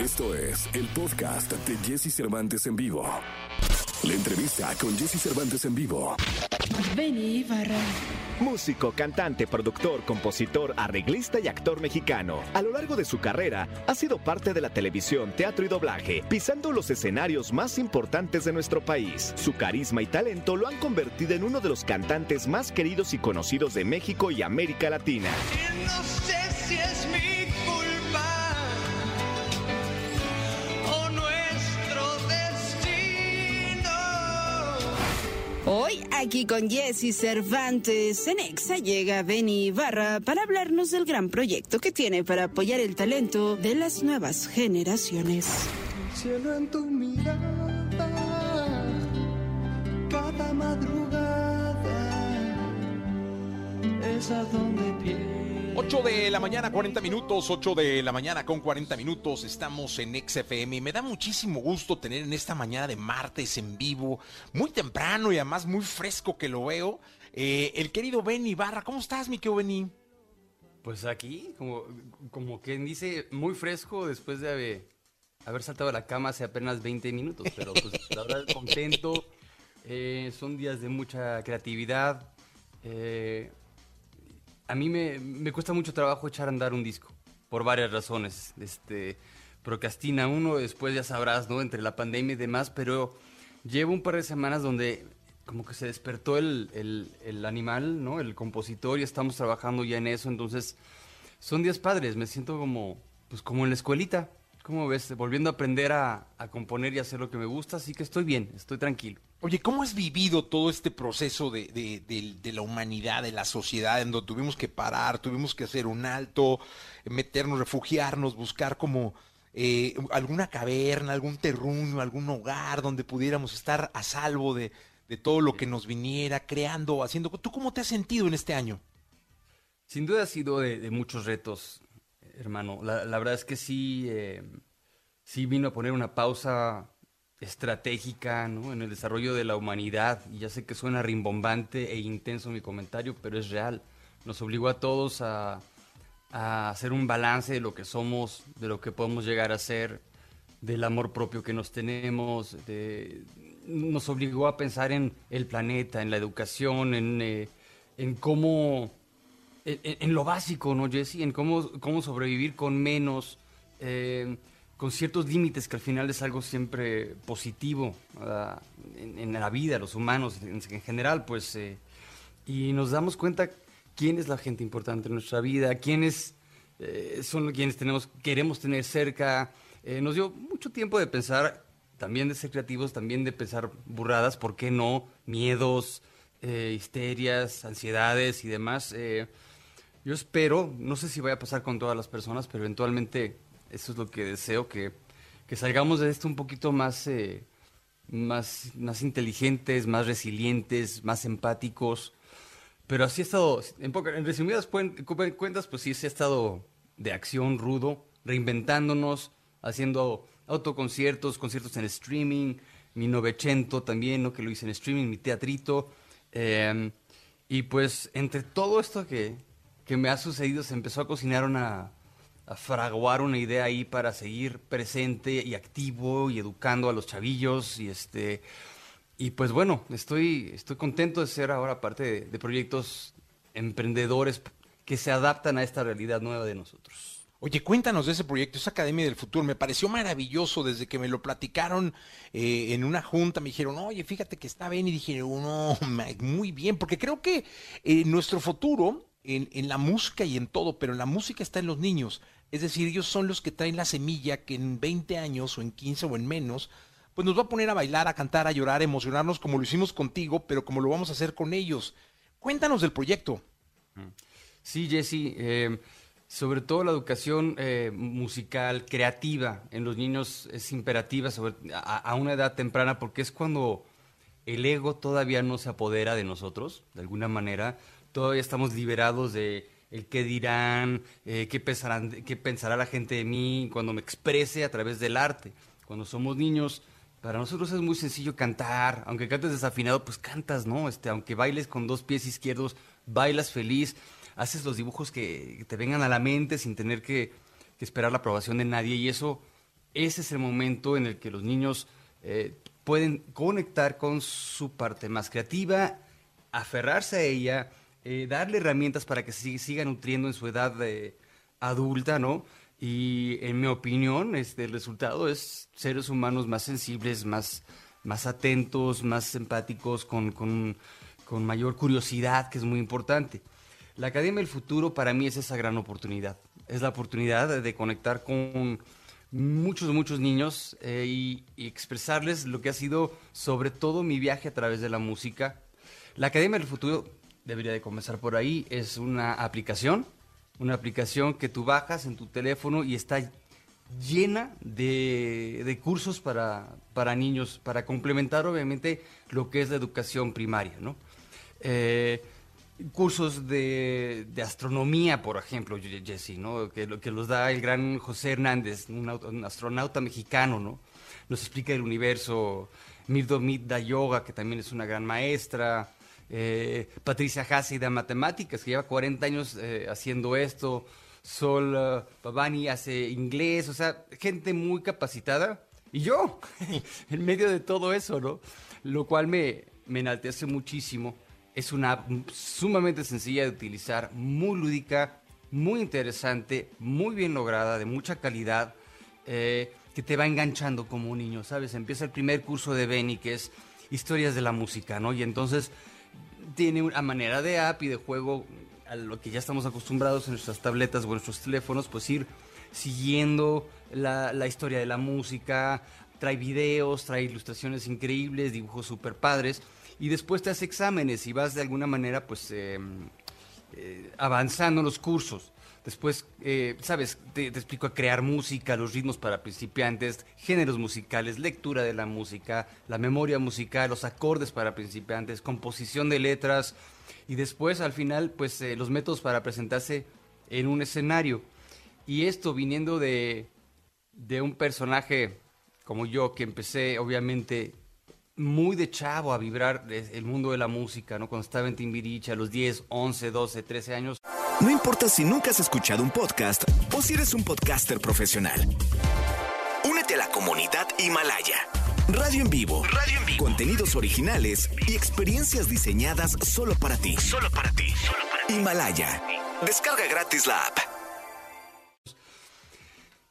Esto es el podcast de Jesse Cervantes en vivo. La entrevista con Jesse Cervantes en vivo. Benny Ibarra. Músico, cantante, productor, compositor, arreglista y actor mexicano. A lo largo de su carrera, ha sido parte de la televisión, teatro y doblaje, pisando los escenarios más importantes de nuestro país. Su carisma y talento lo han convertido en uno de los cantantes más queridos y conocidos de México y América Latina. No sé si es mi Hoy aquí con Jesse Cervantes en Exa llega Benny Ibarra para hablarnos del gran proyecto que tiene para apoyar el talento de las nuevas generaciones. Cielo en tu mirada, cada madrugada es a donde. 8 de la mañana, 40 minutos, 8 de la mañana con 40 minutos, estamos en XFM y me da muchísimo gusto tener en esta mañana de martes en vivo, muy temprano y además muy fresco que lo veo, eh, el querido Benny Barra. ¿Cómo estás, mi querido Benny? Pues aquí, como, como quien dice, muy fresco después de haber, haber saltado a la cama hace apenas 20 minutos, pero pues la verdad contento. Eh, son días de mucha creatividad. Eh, a mí me, me cuesta mucho trabajo echar a andar un disco, por varias razones. Este, procrastina uno, después ya sabrás, ¿no? Entre la pandemia y demás, pero llevo un par de semanas donde como que se despertó el, el, el animal, ¿no? El compositor y estamos trabajando ya en eso, entonces son días padres, me siento como, pues como en la escuelita, ¿cómo ves? Volviendo a aprender a, a componer y hacer lo que me gusta, así que estoy bien, estoy tranquilo. Oye, ¿cómo has vivido todo este proceso de, de- de- de la humanidad, de la sociedad, en donde tuvimos que parar, tuvimos que hacer un alto, meternos, refugiarnos, buscar como eh, alguna caverna, algún terruño, algún hogar donde pudiéramos estar a salvo de, de todo lo que nos viniera, creando, haciendo... ¿Tú cómo te has sentido en este año? Sin duda ha sido de, de muchos retos, hermano. La, verdad es que sí, eh, sí vino a poner una pausa estratégica ¿no? en el desarrollo de la humanidad. Y ya sé que suena rimbombante e intenso mi comentario, pero es real. Nos obligó a todos a, a hacer un balance de lo que somos, de lo que podemos llegar a ser, del amor propio que nos tenemos. nos obligó a pensar en el planeta, en la educación, en, eh, en cómo en, lo básico, ¿no, Jesse? En cómo, cómo sobrevivir con menos, eh, con ciertos límites, que al final es algo siempre positivo en, la vida, los humanos en, en general, pues. eh, y nos damos cuenta quién es la gente importante en nuestra vida, quiénes eh, son quienes tenemos, queremos tener cerca. Eh, nos dio mucho tiempo de pensar, también de ser creativos, también de pensar burradas, ¿por qué no? Miedos, eh, histerias, ansiedades y demás. Yo espero, no sé si vaya a pasar con todas las personas, pero eventualmente eso es lo que deseo, que, que salgamos de esto un poquito más, eh, más, más inteligentes, más resilientes, más empáticos. Pero así ha estado, en, poca- en resumidas cuen- cu- cuentas, pues sí, sí ha estado de acción rudo, reinventándonos, haciendo autoconciertos, conciertos en streaming, mi Novecento también, ¿no? que lo hice en streaming, mi teatrito. eh, y pues entre todo esto que, que me ha sucedido, se empezó a cocinar a fraguar una idea ahí para seguir presente y activo y educando a los chavillos y este y pues bueno, estoy, estoy contento de ser ahora parte de, proyectos emprendedores que se adaptan a esta realidad nueva de nosotros. Oye, cuéntanos de ese proyecto, esa Academia del Futuro. Me pareció maravilloso desde que me lo platicaron eh, en una junta. Me dijeron, oye, fíjate que está bien. Y dije, no, muy bien, porque creo que eh, nuestro futuro en, la música y en todo, pero la música está en los niños. Es decir, ellos son los que traen la semilla que en 20 años o en 15 o en menos, pues nos va a poner a bailar, a cantar, a llorar, a emocionarnos como lo hicimos contigo, pero como lo vamos a hacer con ellos. Cuéntanos del proyecto. Sí, Jesse, eh, sobre todo la educación eh, musical, creativa en los niños es imperativa a una edad temprana porque es cuando el ego todavía no se apodera de nosotros, de alguna manera. Todavía estamos liberados de el qué dirán, eh, qué, pensarán, qué pensará la gente de mí cuando me exprese a través del arte. Cuando somos niños, para nosotros es muy sencillo cantar. Aunque cantes desafinado, pues cantas, ¿no? Este, aunque bailes con dos pies izquierdos, bailas feliz, haces los dibujos que, te vengan a la mente sin tener que, que esperar la aprobación de nadie. Y eso ese es el momento en el que los niños eh, pueden conectar con su parte más creativa, aferrarse a ella, eh, darle herramientas para que se siga nutriendo en su edad eh, adulta, ¿no? Y en mi opinión, este, el resultado es seres humanos más sensibles, más, más atentos, más empáticos, con, con, con mayor curiosidad, que es muy importante. La Academia del Futuro para mí es esa gran oportunidad. Es la oportunidad de, conectar con muchos, muchos niños eh, y, y expresarles lo que ha sido sobre todo mi viaje a través de la música. La Academia del Futuro debería de comenzar por ahí. Es una aplicación, una aplicación que tú bajas en tu teléfono y está llena de, de cursos para, para niños, para complementar obviamente lo que es la educación primaria, ¿no? Eh, cursos de, de astronomía, por ejemplo, Jesse, ¿no? Que, que los da el gran José Hernández, un astronauta mexicano, ¿no? Nos explica el universo. Mirdo Midda Yoga, que también es una gran maestra. Eh, Patricia Hassi de matemáticas, que lleva 40 años eh, haciendo esto. Sol Pavani hace inglés, o sea, gente muy capacitada. Y yo, en medio de todo eso, ¿no? Lo cual me, me enaltece muchísimo. Es una app sumamente sencilla de utilizar, muy lúdica, muy interesante, muy bien lograda, de mucha calidad, eh, que te va enganchando como un niño, ¿sabes? Empieza el primer curso de Benny, que es historias de la música, ¿no? Y entonces tiene una manera de app y de juego a lo que ya estamos acostumbrados en nuestras tabletas o en nuestros teléfonos, pues ir siguiendo la, la historia de la música, trae videos, trae ilustraciones increíbles, dibujos super padres, y después te hace exámenes y vas de alguna manera pues eh, eh, avanzando los cursos. Después, eh, sabes, te, explico a crear música, los ritmos para principiantes, géneros musicales, lectura de la música, la memoria musical, los acordes para principiantes, composición de letras y después al final, pues eh, los métodos para presentarse en un escenario. Y esto viniendo de, de un personaje como yo, que empecé obviamente muy de chavo a vibrar el mundo de la música, ¿no? Cuando estaba en a los 10, 11, 12, 13 años. No importa si nunca has escuchado un podcast o si eres un podcaster profesional. Únete a la comunidad Himalaya. Radio en vivo. Radio en vivo. Contenidos originales y experiencias diseñadas solo para ti. Solo para ti. Himalaya. Descarga gratis la app.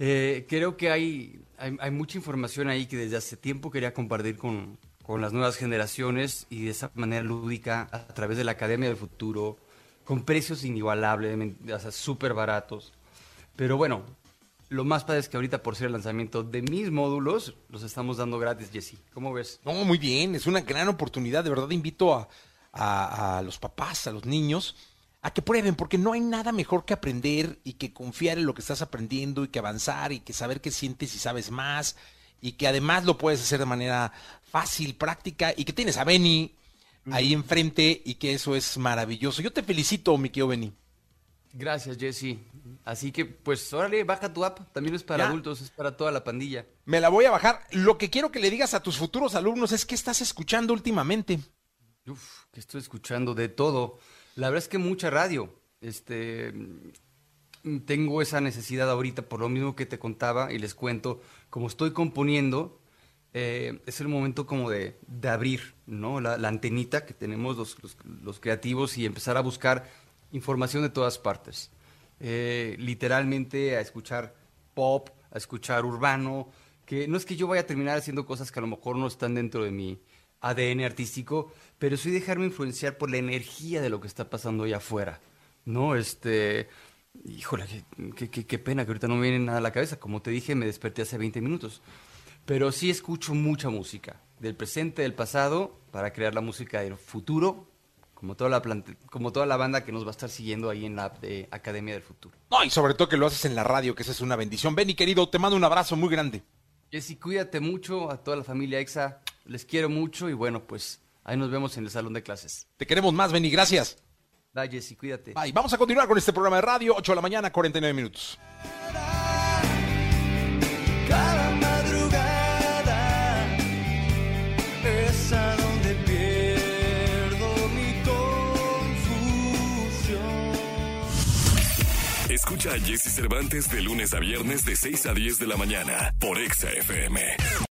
Eh, creo que hay, hay, hay mucha información ahí que desde hace tiempo quería compartir con, con las nuevas generaciones y de esa manera lúdica a través de la Academia del Futuro, con precios inigualables, o sea, súper baratos. Pero bueno, lo más padre es que ahorita por ser el lanzamiento de mis módulos, los estamos dando gratis, Jesse. ¿Cómo ves? No, muy bien, es una gran oportunidad. De verdad invito a, a- a los papás, a los niños, a que prueben, porque no hay nada mejor que aprender y que confiar en lo que estás aprendiendo y que avanzar y que saber qué sientes y sabes más y que además lo puedes hacer de manera fácil, práctica y que tienes a Benny ahí enfrente y que eso es maravilloso. Yo te felicito, mi querido Benny. Gracias, Jesse. Así que, pues, órale, baja tu app. También es para Ya. adultos, es para toda la pandilla. Me la voy a bajar. Lo que quiero que le digas a tus futuros alumnos es qué estás escuchando últimamente. Uf, que estoy escuchando de todo. La verdad es que mucha radio. Este, tengo esa necesidad ahorita, por lo mismo que te contaba y les cuento, como estoy componiendo, eh, es el momento como de, de abrir, ¿no? La, antenita que tenemos los, los- creativos y empezar a buscar información de todas partes. Eh, literalmente a escuchar pop, a escuchar urbano, que no es que yo vaya a terminar haciendo cosas que a lo mejor no están dentro de mi ADN artístico, pero sí dejarme influenciar por la energía de lo que está pasando allá afuera, ¿no? Este, híjole, qué- qué- qué pena que ahorita no me viene nada a la cabeza, como te dije, me desperté hace 20 minutos, pero sí escucho mucha música, del presente, del pasado, para crear la música del futuro, como toda la, como toda la banda que nos va a estar siguiendo ahí en la app de Academia del Futuro. No, y sobre todo que lo haces en la radio, que esa es una bendición. Benny, querido, te mando un abrazo muy grande. Jessy, cuídate mucho, a toda la familia EXA, les quiero mucho y bueno, pues ahí nos vemos en el salón de clases. Te queremos más, Benny, gracias. Bye, Jessy, cuídate. Bye. Vamos a continuar con este programa de radio, 8 de la mañana, 49 minutos. Escucha a Jesse Cervantes de lunes a viernes de 6 a 10 de la mañana por Exa FM.